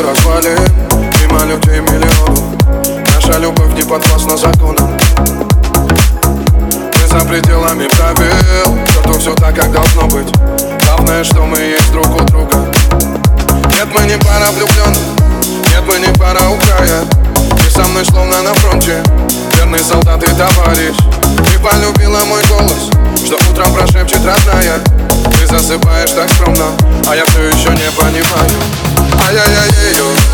и развалин Мимо людей миллионов Наша любовь не подвластна законам. Мы за пределами правил. Черту все так, как должно быть. Главное, что мы есть друг у друга. Нет, мы не пара влюбленных Нет, мы не пара у края. Ты со мной словно на фронте. Верный солдат и товарищ. Ты полюбила мой голос Что утром прошепчет родная. Ты засыпаешь так скромно А я все еще не понимаю Ay, ay, ay, ay, yo.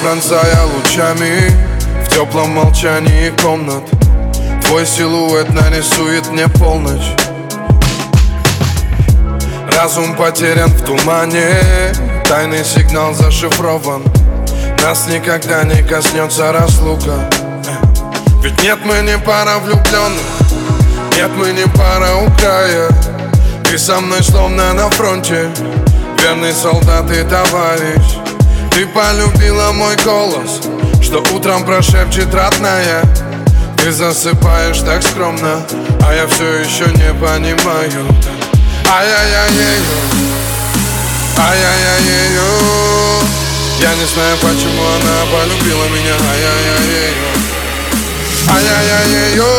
Пронзая лучами В теплом молчании комнат. Твой силуэт нарисует мне полночь. Разум потерян в тумане Тайный сигнал зашифрован. Нас никогда не коснется разлука. Ведь нет, мы не пара влюбленных Нет, мы не пара у края. Ты со мной словно на фронте Верный солдат и товарищ Ты полюбила мой голос Что утром прошепчет родная Ты засыпаешь так скромно А я все еще не понимаю. Ай-яй-яй-яй. Ай-яй-яй-яй Я не знаю, почему она полюбила меня. Ай-яй-яй-яй Ай-яй-яй-яй